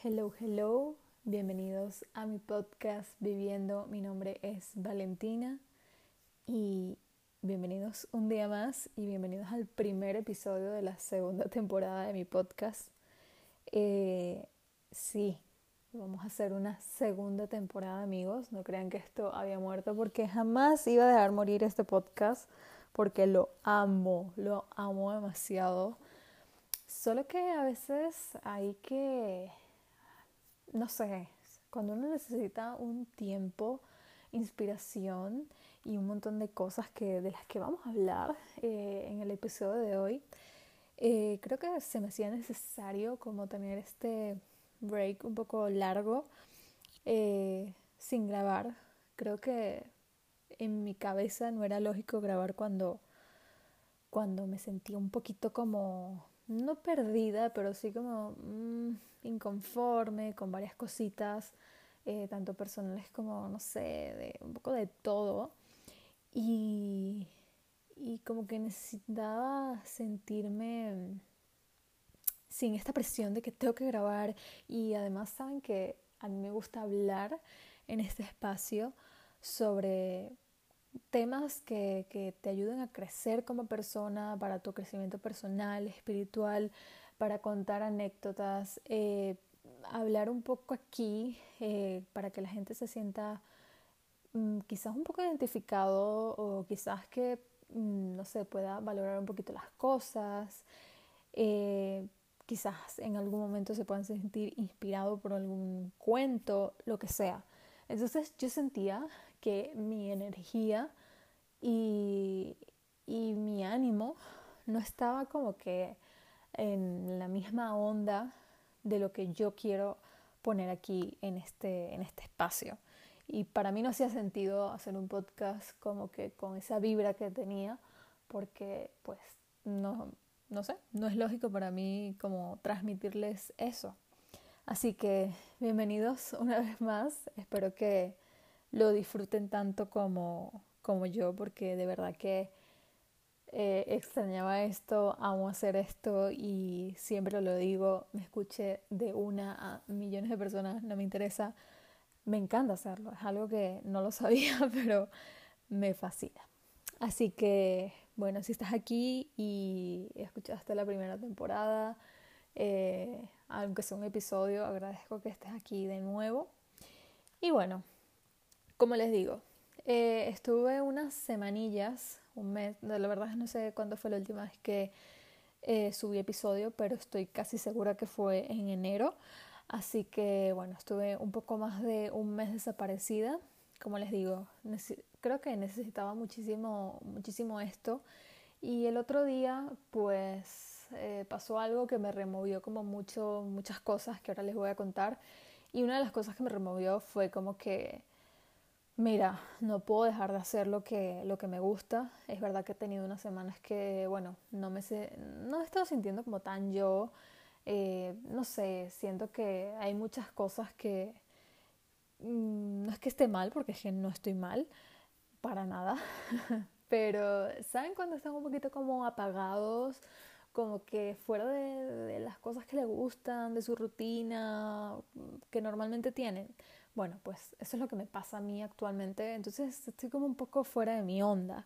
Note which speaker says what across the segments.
Speaker 1: Hello, hello, bienvenidos a mi podcast Viviendo. Mi nombre es Valentina y bienvenidos un día más y bienvenidos al primer episodio de la segunda temporada de mi podcast. Eh, sí, vamos a hacer una segunda temporada, amigos. No crean que esto había muerto porque jamás iba a dejar morir este podcast porque lo amo, lo amo demasiado. Solo que a veces hay que no sé, cuando uno necesita un tiempo, inspiración y un montón de cosas que, de las que vamos a hablar eh, en el episodio de hoy, eh, creo que se me hacía necesario como tener este break un poco largo eh, sin grabar. Creo que en mi cabeza no era lógico grabar cuando, cuando me sentía un poquito como, no perdida, pero sí como... Mm, inconforme con varias cositas, eh, tanto personales como, no sé, de, un poco de todo. Y, y como que necesitaba sentirme sin esta presión de que tengo que grabar y además saben que a mí me gusta hablar en este espacio sobre temas que, que, te ayuden a crecer como persona, para tu crecimiento personal, espiritual, para contar anécdotas, eh, hablar un poco aquí eh, para que la gente se sienta mm, quizás un poco identificado o quizás que, mm, no sé, pueda valorar un poquito las cosas. Eh, quizás en algún momento se puedan sentir inspirados por algún cuento, lo que sea. Entonces yo sentía que mi energía y, y mi ánimo no estaba como que en la misma onda de lo que yo quiero poner aquí en este, en este espacio. Y para mí no hacía sentido hacer un podcast como que con esa vibra que tenía, porque pues no, no sé, no es lógico para mí como transmitirles eso. Así que bienvenidos una vez más, espero que lo disfruten tanto como, como yo, porque de verdad que eh, extrañaba esto, amo hacer esto y siempre lo digo, me escuché de una a millones de personas, no me interesa, me encanta hacerlo, es algo que no lo sabía, pero me fascina. Así que, bueno, si estás aquí y escuchaste la primera temporada, eh, aunque sea un episodio, agradezco que estés aquí de nuevo. Y bueno, como les digo, eh, estuve unas semanillas un mes, la verdad no sé cuándo fue la última vez que eh, subí episodio, pero estoy casi segura que fue en enero. Así que bueno, estuve un poco más de un mes desaparecida. Como les digo, creo que necesitaba muchísimo, muchísimo esto. Y el otro día, pues eh, pasó algo que me removió como mucho, muchas cosas que ahora les voy a contar. Y una de las cosas que me removió fue como que Mira, no puedo dejar de hacer lo que, lo que me gusta. Es verdad que he tenido unas semanas que, bueno, no me sé, no he estado sintiendo como tan yo. Eh, no sé, siento que hay muchas cosas que mm, no es que esté mal, porque es que no estoy mal, para nada. Pero, ¿saben cuando están un poquito como apagados? Como que fuera de, de las cosas que les gustan, de su rutina que normalmente tienen bueno, pues eso es lo que me pasa a mí actualmente, entonces estoy como un poco fuera de mi onda,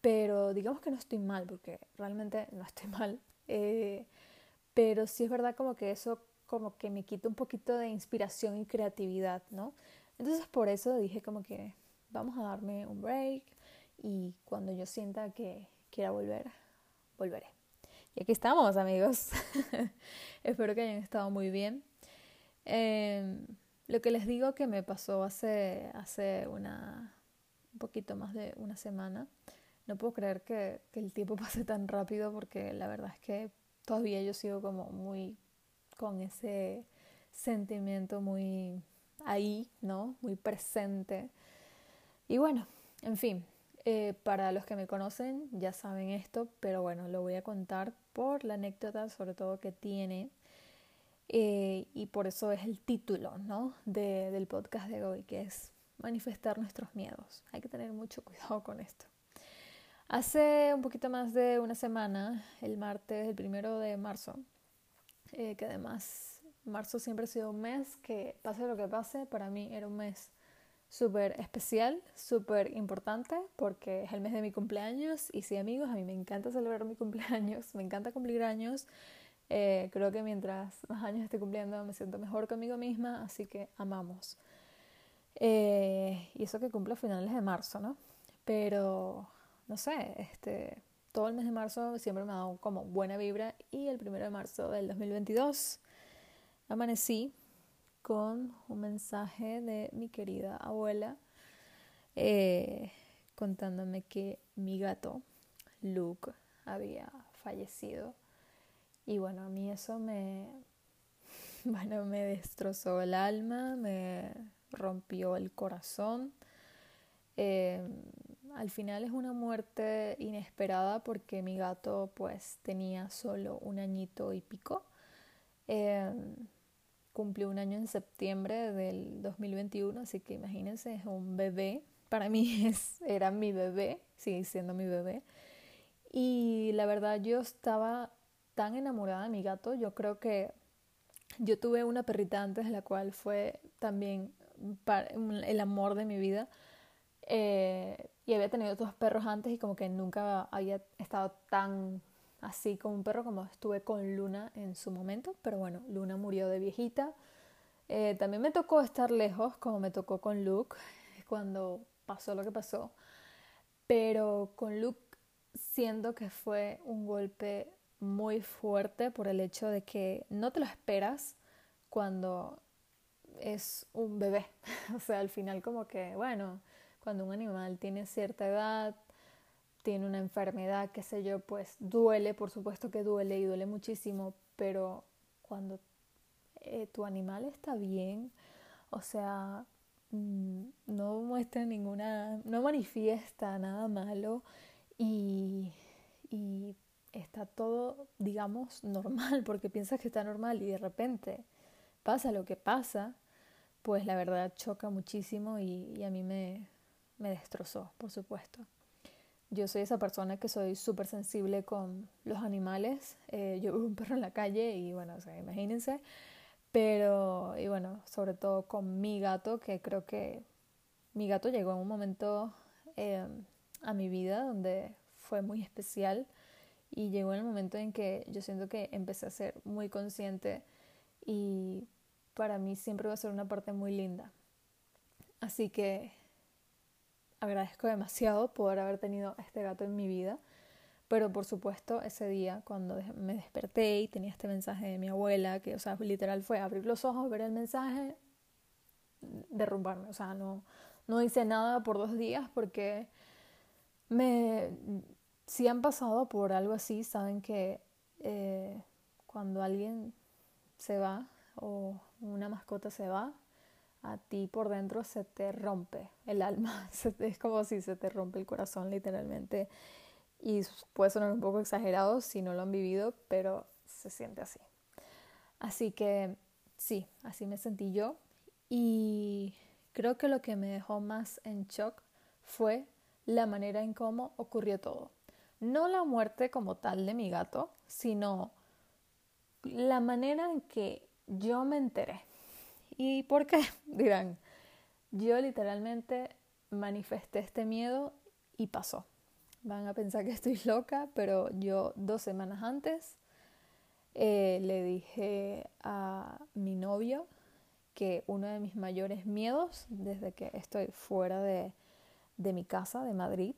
Speaker 1: pero digamos que no estoy mal, porque realmente no estoy mal, eh, pero sí es verdad como que eso como que me quita un poquito de inspiración y creatividad, ¿no? Entonces por eso dije como que vamos a darme un break y cuando yo sienta que quiera volver, volveré. Y aquí estamos, amigos. Espero que hayan estado muy bien. Eh, lo que les digo que me pasó hace, hace una, un poquito más de una semana. No puedo creer que, que el tiempo pase tan rápido porque la verdad es que todavía yo sigo como muy con ese sentimiento muy ahí, ¿no? Muy presente. Y bueno, en fin, eh, para los que me conocen ya saben esto, pero bueno, lo voy a contar por la anécdota sobre todo que tiene eh, y por eso es el título ¿no? de, del podcast de hoy, que es manifestar nuestros miedos. Hay que tener mucho cuidado con esto. Hace un poquito más de una semana, el martes, el primero de marzo, eh, que además Marzo siempre ha sido un mes que, pase lo que pase, para mí era un mes súper especial, súper importante, porque es el mes de mi cumpleaños y sí amigos, a mí me encanta celebrar mi cumpleaños, me encanta cumplir años. Eh, creo que mientras más años esté cumpliendo me siento mejor conmigo misma, así que amamos. Eh, y eso que cumple a finales de marzo, ¿no? Pero, no sé, este, todo el mes de marzo siempre me ha dado como buena vibra y el primero de marzo del 2022 amanecí con un mensaje de mi querida abuela eh, contándome que mi gato, Luke, había fallecido. Y bueno, a mí eso me, bueno, me destrozó el alma, me rompió el corazón. Eh, al final es una muerte inesperada porque mi gato pues tenía solo un añito y pico. Eh, cumplió un año en septiembre del 2021, así que imagínense, es un bebé. Para mí es, era mi bebé, sigue siendo mi bebé. Y la verdad yo estaba tan enamorada de mi gato, yo creo que yo tuve una perrita antes, la cual fue también el amor de mi vida. Eh, y había tenido otros perros antes y como que nunca había estado tan así como un perro como estuve con Luna en su momento, pero bueno, Luna murió de viejita. Eh, también me tocó estar lejos, como me tocó con Luke, cuando pasó lo que pasó, pero con Luke siento que fue un golpe muy fuerte por el hecho de que no te lo esperas cuando es un bebé. o sea, al final como que, bueno, cuando un animal tiene cierta edad, tiene una enfermedad, qué sé yo, pues duele, por supuesto que duele y duele muchísimo, pero cuando eh, tu animal está bien, o sea, mm, no muestra ninguna, no manifiesta nada malo y, y está todo, digamos, normal, porque piensas que está normal y de repente pasa lo que pasa, pues la verdad choca muchísimo y, a mí me, me destrozó, por supuesto. Yo soy esa persona que soy súper sensible con los animales. Eh, yo veo un perro en la calle y bueno, imagínense. Pero, y bueno, sobre todo con mi gato, que creo que mi gato llegó en un momento eh, a mi vida donde fue muy especial y llegó el momento en que yo siento que empecé a ser muy consciente y para mí siempre va a ser una parte muy linda. Así que agradezco demasiado poder haber tenido a este gato en mi vida. Pero por supuesto, ese día cuando me desperté y tenía este mensaje de mi abuela, que, o sea, literal fue abrir los ojos, ver el mensaje, derrumbarme. O sea, no, no hice nada por dos días porque me, si han pasado por algo así, saben que eh, cuando alguien se va o una mascota se va, a ti por dentro se te rompe el alma, es como si se te rompe el corazón literalmente. Y puede sonar un poco exagerado si no lo han vivido, pero se siente así. Así que sí, así me sentí yo. Y creo que lo que me dejó más en shock fue la manera en cómo ocurrió todo. No la muerte como tal de mi gato, sino la manera en que yo me enteré. ¿Y por qué? Dirán, yo literalmente manifesté este miedo y pasó. Van a pensar que estoy loca, pero yo dos semanas antes eh, le dije a mi novio que uno de mis mayores miedos desde que estoy fuera de, de mi casa, de Madrid,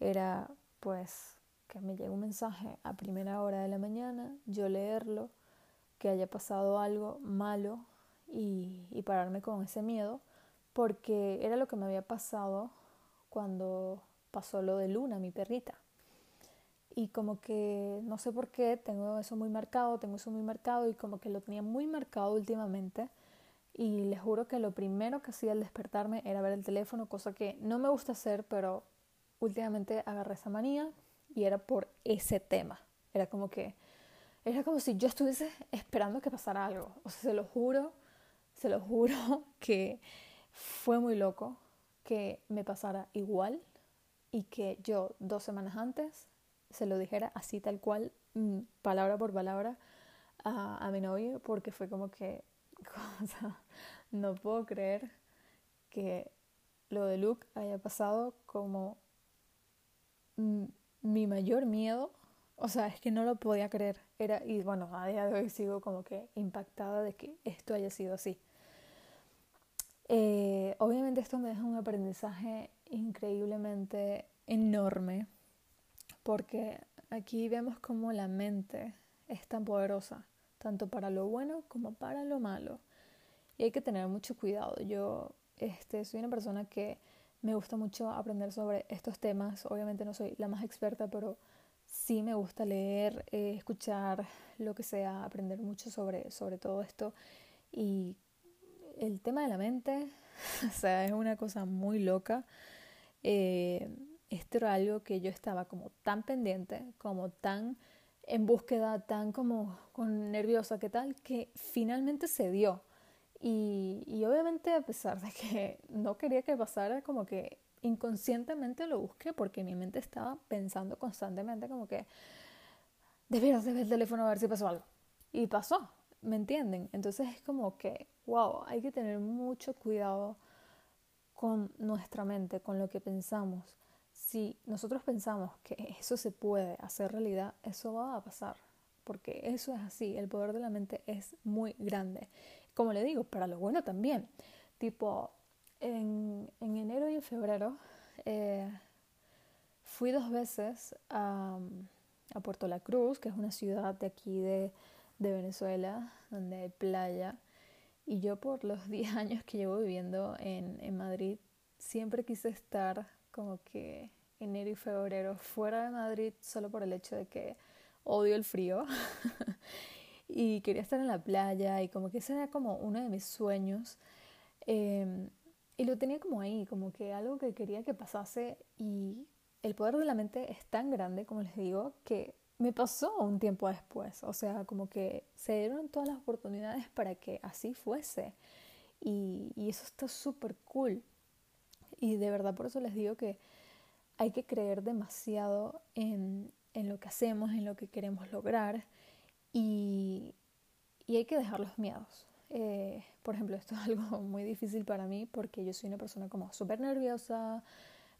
Speaker 1: era pues que me llegue un mensaje a primera hora de la mañana, yo leerlo, que haya pasado algo malo y, pararme con ese miedo porque era lo que me había pasado cuando pasó lo de Luna, mi perrita. Y como que no sé por qué tengo eso muy marcado, tengo eso muy marcado y como que lo tenía muy marcado últimamente. Y les juro que lo primero que hacía al despertarme era ver el teléfono, cosa que no me gusta hacer, pero últimamente agarré esa manía y era por ese tema. Era como que, era como si yo estuviese esperando que pasara algo. O sea, se lo juro se lo juro que fue muy loco que me pasara igual y que yo dos semanas antes se lo dijera así tal cual, mm, palabra por palabra, a, mi novio porque fue como que, no puedo creer que lo de Luke haya pasado como mi mayor miedo. O sea, es que no lo podía creer. Era, y bueno, a día de hoy sigo como que impactada de que esto haya sido así. Eh, obviamente esto me deja un aprendizaje increíblemente enorme porque aquí vemos como la mente es tan poderosa, tanto para lo bueno como para lo malo. Y hay que tener mucho cuidado. Yo este, soy una persona que me gusta mucho aprender sobre estos temas. Obviamente no soy la más experta, pero sí me gusta leer, eh, escuchar, lo que sea, aprender mucho sobre, sobre todo esto. Y el tema de la mente, o sea, es una cosa muy loca. Eh, esto era algo que yo estaba como tan pendiente, como tan en búsqueda, tan como con nerviosa, que tal, que finalmente se dio. Y, obviamente a pesar de que no quería que pasara, como que inconscientemente lo busqué porque mi mente estaba pensando constantemente como que debieras de ver el teléfono a ver si pasó algo. Y pasó, ¿me entienden? Entonces es como que, wow, hay que tener mucho cuidado con nuestra mente, con lo que pensamos si nosotros pensamos que eso se puede hacer realidad, eso va a pasar, porque eso es así, el poder de la mente es muy grande. Como le digo, para lo bueno también. Tipo, en, enero y en febrero eh, fui dos veces a, Puerto La Cruz, que es una ciudad de aquí de, Venezuela, donde hay playa. Y yo por los 10 años que llevo viviendo en, en Madrid, siempre quise estar como que enero y febrero fuera de Madrid solo por el hecho de que odio el frío y quería estar en la playa y como que ese era como uno de mis sueños em, y lo tenía como ahí, como que algo que quería que pasase y el poder de la mente es tan grande, como les digo, que me pasó un tiempo después, o sea, como que se dieron todas las oportunidades para que así fuese y, y eso está súper cool. Y de verdad por eso les digo que hay que creer demasiado en, en lo que hacemos, en lo que queremos lograr y, hay que dejar los miedos. Eh, por ejemplo, esto es algo muy difícil para mí porque yo soy una persona como súper nerviosa,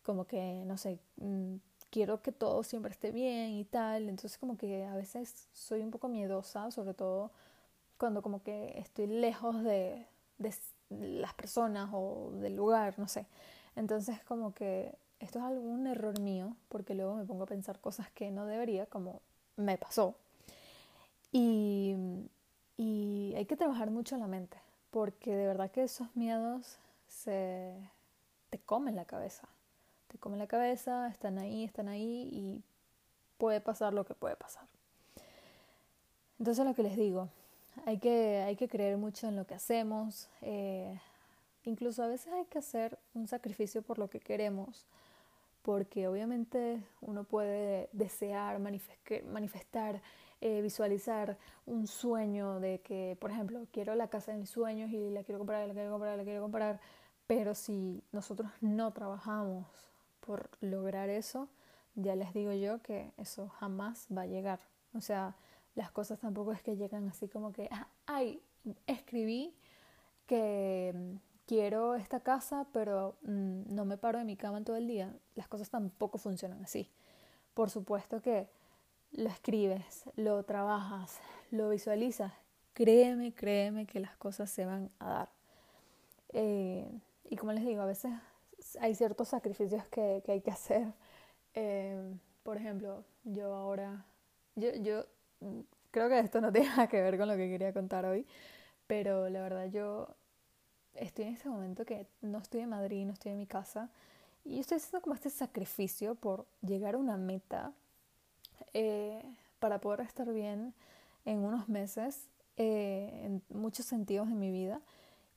Speaker 1: como que, no sé, mm, quiero que todo siempre esté bien y tal, entonces como que a veces soy un poco miedosa, sobre todo cuando como que estoy lejos de, de las personas o del lugar, no sé. Entonces como que esto es algún error mío, porque luego me pongo a pensar cosas que no debería, como me pasó. Y, hay que trabajar mucho la mente, porque de verdad que esos miedos se te comen la cabeza. Te comen la cabeza, están ahí, están ahí y puede pasar lo que puede pasar. Entonces lo que les digo, hay que, hay que creer mucho en lo que hacemos. Eh, incluso a veces hay que hacer un sacrificio por lo que queremos porque obviamente uno puede desear, manifestar, eh, visualizar un sueño de que, por ejemplo, quiero la casa de mis sueños y la quiero comprar, la quiero comprar, la quiero comprar, pero si nosotros no trabajamos por lograr eso, ya les digo yo que eso jamás va a llegar. O sea, las cosas tampoco es que llegan así como que, ah, ay, escribí que quiero esta casa, pero mm, no me paro de mi cama todo el día, las cosas tampoco funcionan así. Por supuesto que lo escribes, lo trabajas, lo visualizas, créeme, créeme que las cosas se van a dar. Eh, y como les digo, a veces hay ciertos sacrificios que, hay que hacer. Eh, por ejemplo, yo ahora, yo, yo creo que esto no tiene nada que ver con lo que quería contar hoy, pero la verdad yo estoy en este momento que no estoy en Madrid, no estoy en mi casa, y estoy haciendo como este sacrificio por llegar a una meta eh, para poder estar bien en unos meses, eh, en muchos sentidos de mi vida.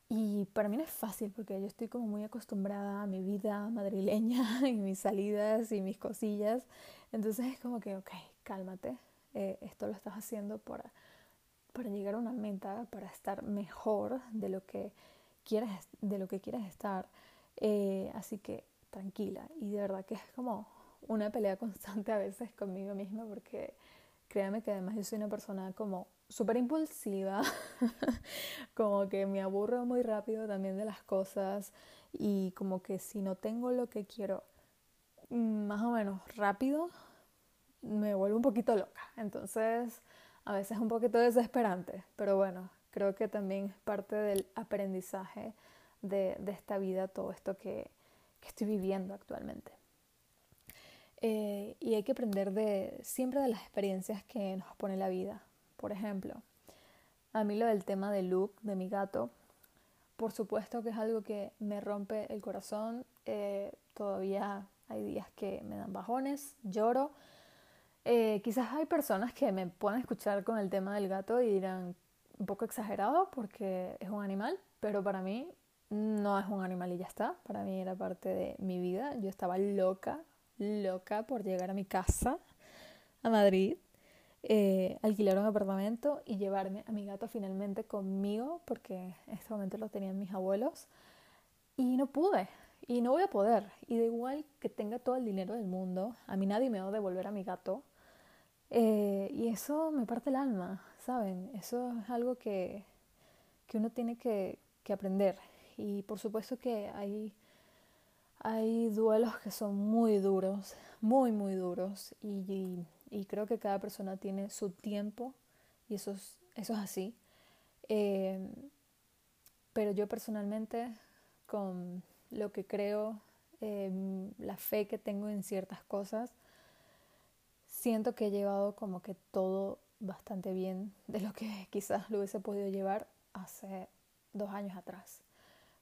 Speaker 1: Y para mí no es fácil porque yo estoy como muy acostumbrada a mi vida madrileña y mis salidas y mis cosillas. Entonces es como que, ok, cálmate, eh, esto lo estás haciendo para, para llegar a una meta, para estar mejor de lo que quieres, de lo que quieres estar. Así que tranquila. Y de verdad que es como una pelea constante a veces conmigo misma porque créanme que además yo soy una persona como súper impulsiva, como que me aburro muy rápido también de las cosas y como que si no tengo lo que quiero más o menos rápido, me vuelvo un poquito loca. Entonces, a veces es un poquito desesperante, pero bueno, creo que también es parte del aprendizaje de, esta vida, todo esto que, estoy viviendo actualmente. Eh, y hay que aprender de siempre de las experiencias que nos pone la vida. Por ejemplo, a mí lo del tema de Luke, de mi gato, por supuesto que es algo que me rompe el corazón. Eh, todavía hay días que me dan bajones, lloro. Eh, quizás hay personas que me puedan escuchar con el tema del gato y dirán un poco exagerado porque es un animal, pero para mí no es un animal y ya está. Para mí era parte de mi vida. Yo estaba loca, loca por llegar a mi casa, a Madrid, eh, alquilar un apartamento y llevarme a mi gato finalmente conmigo, porque en este momento lo tenían mis abuelos. Y no pude, y no voy a poder. Y da igual que tenga todo el dinero del mundo, a mí nadie me va a devolver a mi gato. Eh, y eso me parte el alma, ¿saben? Eso es algo que, que uno tiene que, que aprender. Y por supuesto que hay, hay duelos que son muy duros, muy, muy duros. Y, creo que cada persona tiene su tiempo y eso es, eso es así. Eh, pero yo personalmente, con lo que creo, eh, la fe que tengo en ciertas cosas, siento que he llevado como que todo bastante bien de lo que quizás lo hubiese podido llevar hace dos años atrás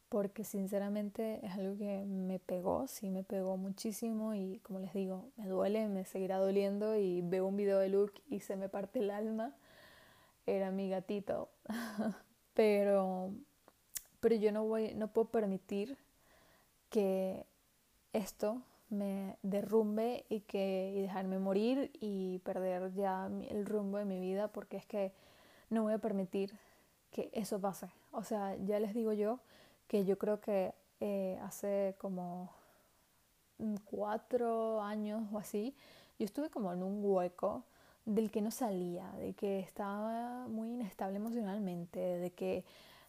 Speaker 1: porque sinceramente es algo que me pegó, sí me pegó muchísimo y como les digo, me duele, me seguirá doliendo y veo un video de Luke y se me parte el alma. Era mi gatito. pero pero yo no voy no puedo permitir que esto me derrumbe y que y dejarme morir y perder ya el rumbo de mi vida porque es que no voy a permitir que eso pase. O sea, ya les digo yo que yo creo que eh, hace como cuatro años o así, yo estuve como en un hueco del que no salía, de que estaba muy inestable emocionalmente, de que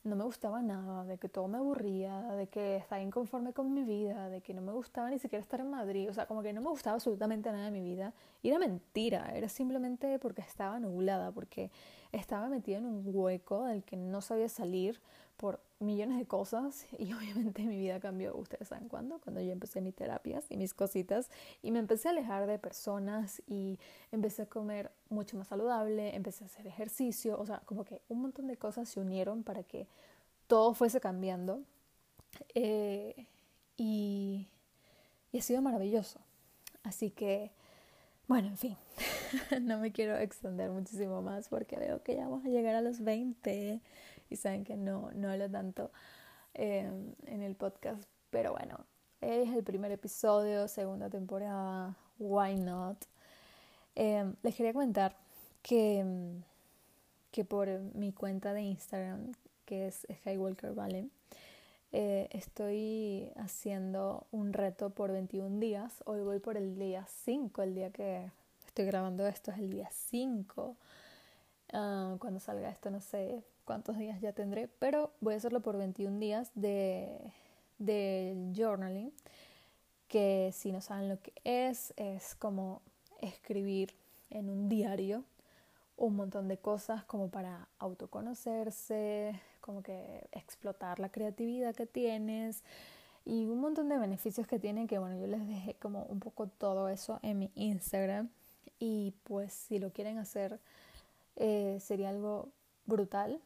Speaker 1: no me gustaba nada, de que todo me aburría, de que estaba inconforme con mi vida, de que no me gustaba ni siquiera estar en Madrid, o sea, como que no me gustaba absolutamente nada de mi vida. Y era mentira, era simplemente porque estaba nublada, porque estaba metida en un hueco del que no sabía salir por millones de cosas y obviamente mi vida cambió, ustedes saben cuándo, cuando yo empecé mis terapias y mis cositas y me empecé a alejar de personas y empecé a comer mucho más saludable, empecé a hacer ejercicio, o sea, como que un montón de cosas se unieron para que todo fuese cambiando eh, y, y ha sido maravilloso. Así que, bueno, en fin, no me quiero extender muchísimo más porque veo que ya vamos a llegar a los 20 y saben que no, no hablo tanto em, en el podcast. Pero bueno, es el primer episodio, segunda temporada, why not? Em, les quería comentar que, que por mi cuenta de Instagram, que es Skywalker Vale, eh, estoy haciendo un reto por 21 días. Hoy voy por el día 5, el día que estoy grabando esto es el día 5. Ah, cuando salga esto no sé cuántos días ya tendré, pero voy a hacerlo por 21 días de, de journaling, que si no saben lo que es, es como escribir en un diario un montón de cosas como para autoconocerse, como que explotar la creatividad que tienes y un montón de beneficios que tiene que bueno yo les dejé como un poco todo eso en mi Instagram y pues si lo quieren hacer eh, sería algo brutal.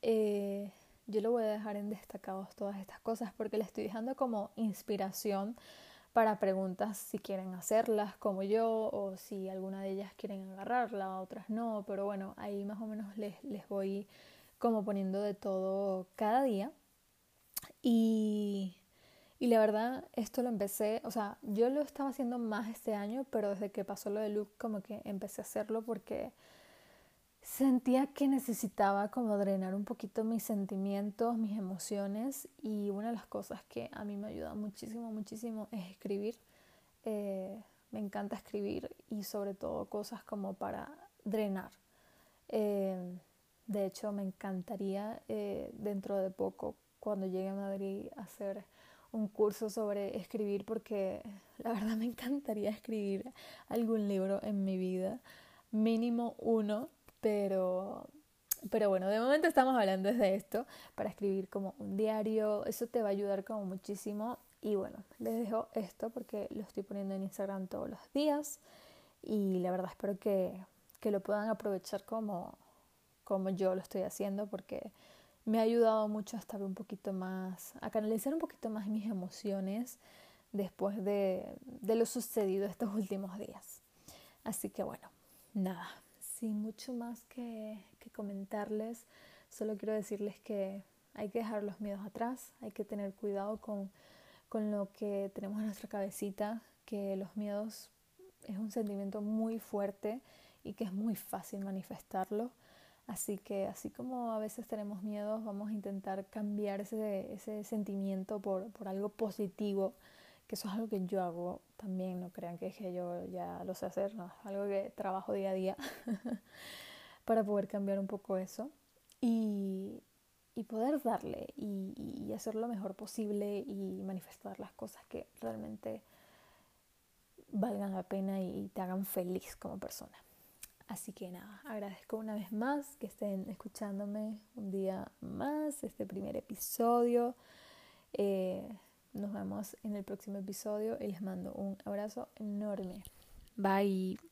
Speaker 1: Eh, yo lo voy a dejar en destacados todas estas cosas porque le estoy dejando como inspiración para preguntas si quieren hacerlas como yo o si alguna de ellas quieren agarrarla, otras no, pero bueno, ahí más o menos les, les voy como poniendo de todo cada día. Y, y la verdad, esto lo empecé, o sea, yo lo estaba haciendo más este año, pero desde que pasó lo de Luke como que empecé a hacerlo porque sentía que necesitaba como drenar un poquito mis sentimientos, mis emociones y una de las cosas que a mí me ayuda muchísimo, muchísimo es escribir. Eh, me encanta escribir y sobre todo cosas como para drenar. Eh, de hecho, me encantaría eh, dentro de poco, cuando llegue a Madrid, hacer un curso sobre escribir porque la verdad me encantaría escribir algún libro en mi vida, mínimo uno, pero pero bueno, de momento estamos hablando de esto para escribir como un diario, eso te va a ayudar como muchísimo. Y bueno, les dejo esto porque lo estoy poniendo en Instagram todos los días. Y la verdad espero que, que lo puedan aprovechar como, como yo lo estoy haciendo porque me ha ayudado mucho a estar un poquito más, a canalizar un poquito más mis emociones después de, de lo sucedido estos últimos días. Así que bueno, nada, sin mucho más que, que comentarles, solo quiero decirles que hay que dejar los miedos atrás, hay que tener cuidado con, con lo que tenemos en nuestra cabecita, que los miedos es un sentimiento muy fuerte y que es muy fácil manifestarlo. Así que así como a veces tenemos miedos, vamos a intentar cambiar ese, ese sentimiento por, por, algo positivo, que eso es algo que yo hago también, no crean que, es que yo ya lo sé hacer, es algo que trabajo día a día para poder cambiar un poco eso y, y poder darle y, y hacer lo mejor posible y manifestar las cosas que realmente valgan la pena y te hagan feliz como persona. Así que nada, agradezco una vez más que estén escuchándome un día más, este primer episodio. Eh, nos vemos en el próximo episodio y les mando un abrazo enorme. Bye.